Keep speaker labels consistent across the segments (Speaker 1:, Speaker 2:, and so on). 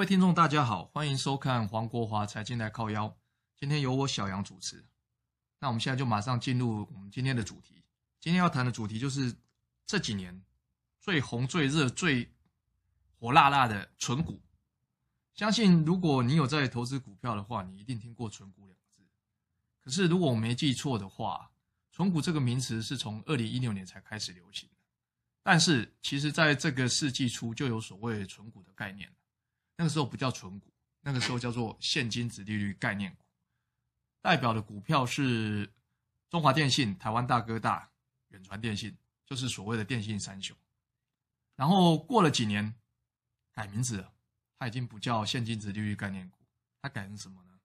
Speaker 1: 各位听众，大家好，欢迎收看黄国华财经来靠腰。今天由我小杨主持。那我们现在就马上进入我们今天的主题。今天要谈的主题就是这几年最红、最热、最火辣辣的存股。相信如果你有在投资股票的话，你一定听过存股两个字。可是如果我没记错的话，存股这个名词是从二零一六年才开始流行的。但是其实在这个世纪初就有所谓存股的概念。那个时候不叫存股，那个时候叫做现金殖利率概念股，代表的股票是中华电信、台湾大哥大、远传电信，就是所谓的电信三雄。然后过了几年，改名字了，它已经不叫现金殖利率概念股，它改成什么呢？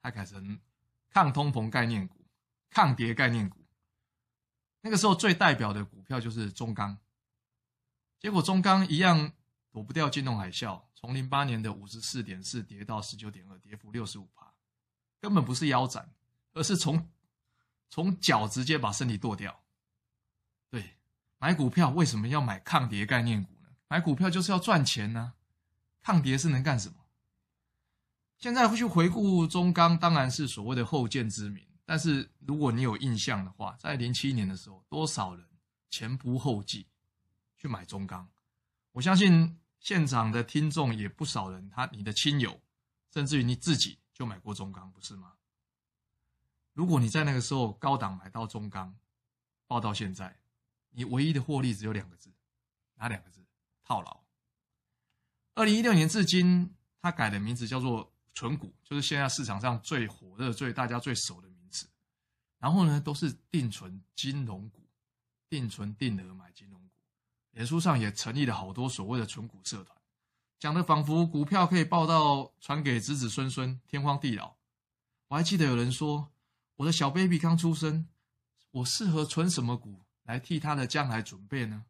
Speaker 1: 它改成抗通膨概念股、抗跌概念股。那个时候最代表的股票就是中钢，结果中钢一样躲不掉金融海啸。从零八年的五十四点四跌到十九点二，跌幅六十五趴，根本不是腰斩，而是从从脚直接把身体剁掉。对，买股票为什么要买抗跌概念股呢？买股票就是要赚钱呢、抗跌是能干什么？现在去回顾中钢，当然是所谓的后见之明。但是如果你有印象的话，在零七年的时候，多少人前仆后继去买中钢？我相信。现场的听众也不少人，他你的亲友，甚至于你自己就买过中钢，不是吗？如果你在那个时候高档买到中钢，报到现在，你唯一的获利只有两个字，哪两个字？套牢。二零一六年至今，他改的名字叫做存股，就是现在市场上最火热、最大家最熟的名词。然后呢，都是定存金融股，定存定额买金融股。脸书上也成立了好多所谓的存股社团，讲的仿佛股票可以抱到传给子子孙孙，天荒地老。我还记得有人说，我的小 baby 刚出生，我适合存什么股来替他的将来准备呢？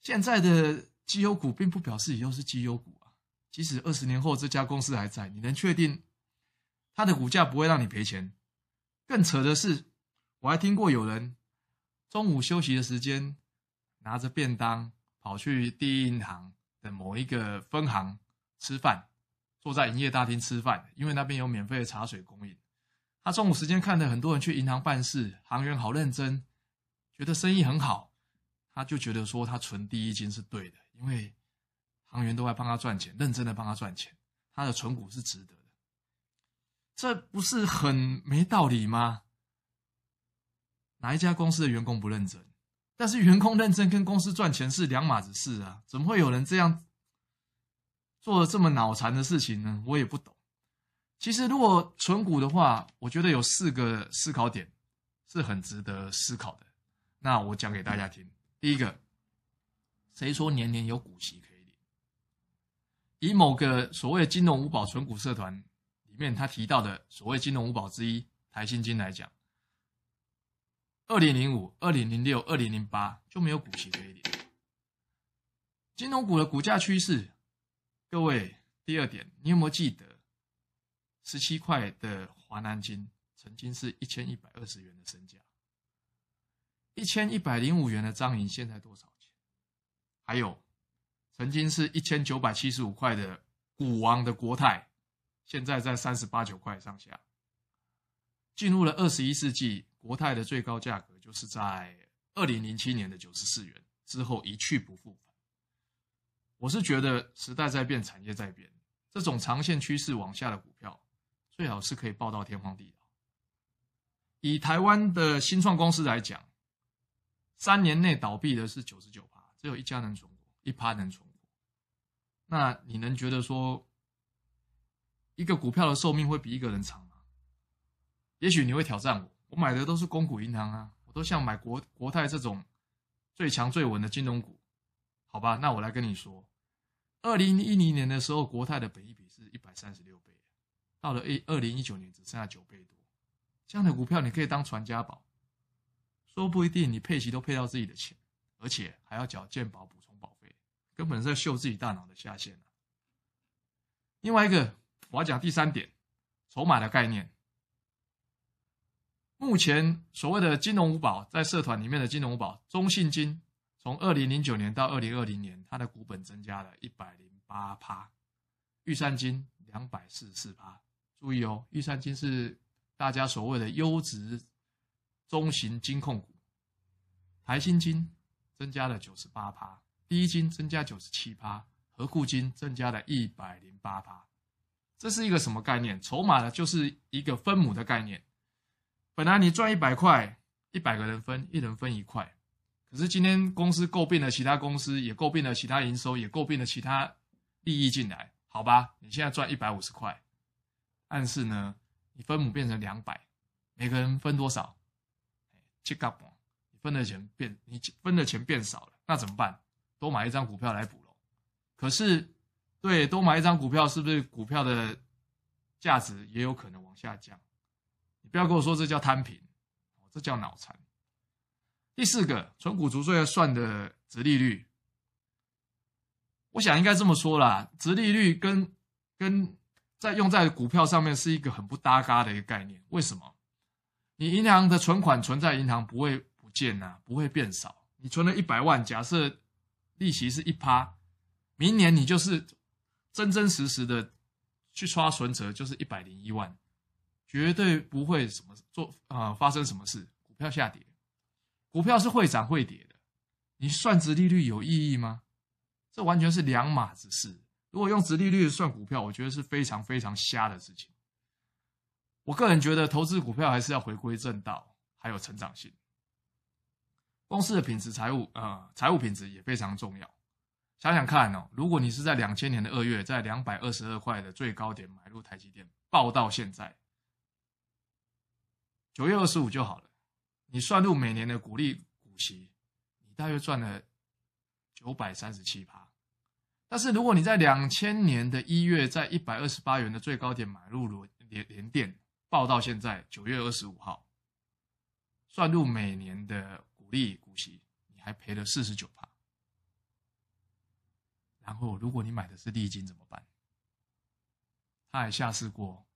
Speaker 1: 现在的绩优股并不表示以后是绩优股啊，即使二十年后这家公司还在，你能确定它的股价不会让你赔钱？更扯的是，我还听过有人。中午休息的时间，拿着便当跑去第一银行的某一个分行吃饭，坐在营业大厅吃饭，因为那边有免费的茶水供应。他中午时间看到很多人去银行办事，行员好认真，觉得生意很好，他就觉得说他存第一金是对的，因为行员都在帮他赚钱，认真的帮他赚钱，他的存股是值得的，这不是很没道理吗？哪一家公司的员工不认真？但是员工认真跟公司赚钱是两码子事啊！怎么会有人这样做了这么脑残的事情呢？我也不懂。其实，如果存股的话，我觉得有四个思考点是很值得思考的。那我讲给大家听。第一个，谁说年年有股息可以领？以某个所谓金融五宝存股社团里面他提到的所谓金融五宝之一台新金来讲。二零零五、二零零六、二零零八就没有股息可以领。金融股的股价趋势，各位，第二点，你有没有记得，十七块的华南金曾经是一千一百二十元的身价，一千一百零五元的张银现在多少钱？还有，曾经是一千九百七十五块的股王的国泰，现在在三十八九块上下。进入了二十一世纪。国泰的最高价格就是在二零零七年的九十四元之后一去不复返。我是觉得时代在变，产业在变，这种长线趋势往下的股票，最好是可以报到天荒地老。以台湾的新创公司来讲，三年内倒闭的是九十九趴，只有一家能存活，一趴能存活。那你能觉得说，一个股票的寿命会比一个人长？也许你会挑战我。我买的都是公股银行啊，我都像买国国泰这种最强最稳的金融股，好吧，那我来跟你说，二零一零年的时候，国泰的本益比是一百三十六倍，到了一二零一九年只剩下九倍多。这样的股票你可以当传家宝，说不一定你配息都配到自己的钱，而且还要缴健保补充保费，根本是在秀自己大脑的下限啊。另外一个，我要讲第三点，筹码的概念。目前所谓的金融五宝，在社团里面的金融五宝，中信金从二零零九年到二零二零年，它的股本增加了一百零八趴，玉山金两百四十四趴。注意哦，玉山金是。大家所谓的优质中型金控股，台新金增加了九十八趴，第一金增加九十七趴，合库金增加了一百零八趴。这是一个什么概念？筹码呢，就是一个分母的概念。本来你赚一百块，一百个人分，一人分一块。可是今天公司购并了其他公司，也购并了其他营收，也购并了其他利益进来，好吧？你现在赚一百五十块，暗示呢？你分母变成两百，每个人分多少？七角半，你分的钱变，你分的钱变少了，那怎么办？多买一张股票来补喽。可是，对，多买一张股票，是不是股票的价值也有可能往下降？不要跟我说这叫摊平，这叫脑残。第四个，存股族最要算的殖利率，我想应该这么说啦，殖利率跟跟。在用在股票上面是一个很不搭嘎的一个概念。为什么？你银行的存款存在银行不会不见呐，不会变少。你存了一百万，假设利息是一趴，明年你就是真真实实的去刷存折，就是一百零一万，绝对不会什么做啊、呃、发生什么事。股票下跌，股票是会涨会跌的。你算值利率有意义吗？这完全是两码子事。如果用值利率算股票，我觉得是非常非常瞎的事情。我个人觉得，投资股票还是要回归正道，还有成长性。公司的品质、财务呃财务品质也非常重要。想想看哦，如果你是在两千年的二月，在两百二十二块的最高点买入台积电，抱到现在九月二十五就好了，你算入每年的股利股息，你大约赚了九百三十七趴。但是如果你在两千年的一月，在一百二十八元的最高点买入联联电，报到现在九月二十五号，算入每年的股利股息，你还赔了四十九趴。然后如果你买的是利金怎么办？他还下市过。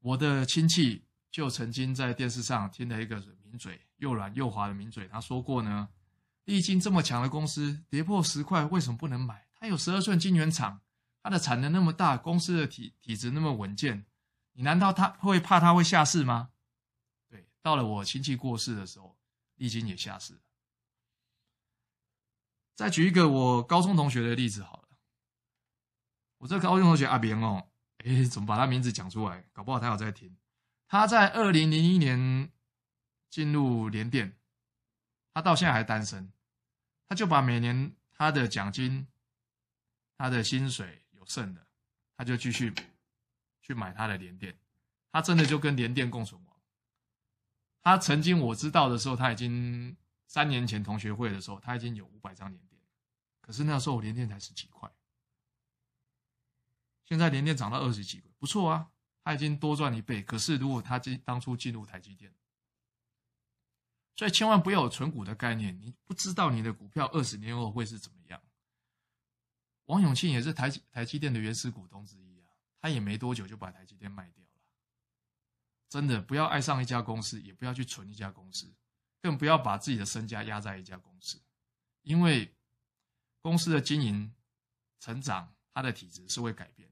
Speaker 1: 我的亲戚就曾经在电视上听了一个名嘴，又软又滑的名嘴，他说过呢。利金这么强的公司，跌破十块，为什么不能买？它有十二寸晶圆厂，它的产能那么大，公司的体体质那么稳健，你难道他会怕它会下市吗？对，到了我亲戚过世的时候，利金也下市了。再举一个我高中同学的例子好了，我这个高中同学阿明哦，哎，怎么把他名字讲出来？搞不好他有在听。他在二零零一年进入联电，他到现在还单身。他就把每年他的奖金、他的薪水有剩的，他就继续去买他的联电。他真的就跟联电共存亡。他曾经我知道的时候，他已经三年前同学会的时候，他已经有五百张联电。可是那时候我联电才十几块，现在联电涨到二十几块，不错啊，他已经多赚一倍。可是如果他进当初进入台积电，所以千万不要有存股的概念，你不知道你的股票二十年后会是怎么样。王永庆也是台台积电的原始股东之一啊，他也没多久就把台积电卖掉了。真的不要爱上一家公司，也不要去存一家公司，更不要把自己的身家压在一家公司，因为公司的经营、成长，它的体质是会改变。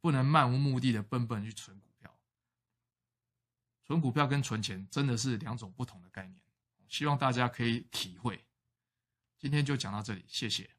Speaker 1: 不能漫无目的的笨笨去存股票。存股票跟存钱真的是两种不同的概念，希望大家可以体会。今天就讲到这里，谢谢。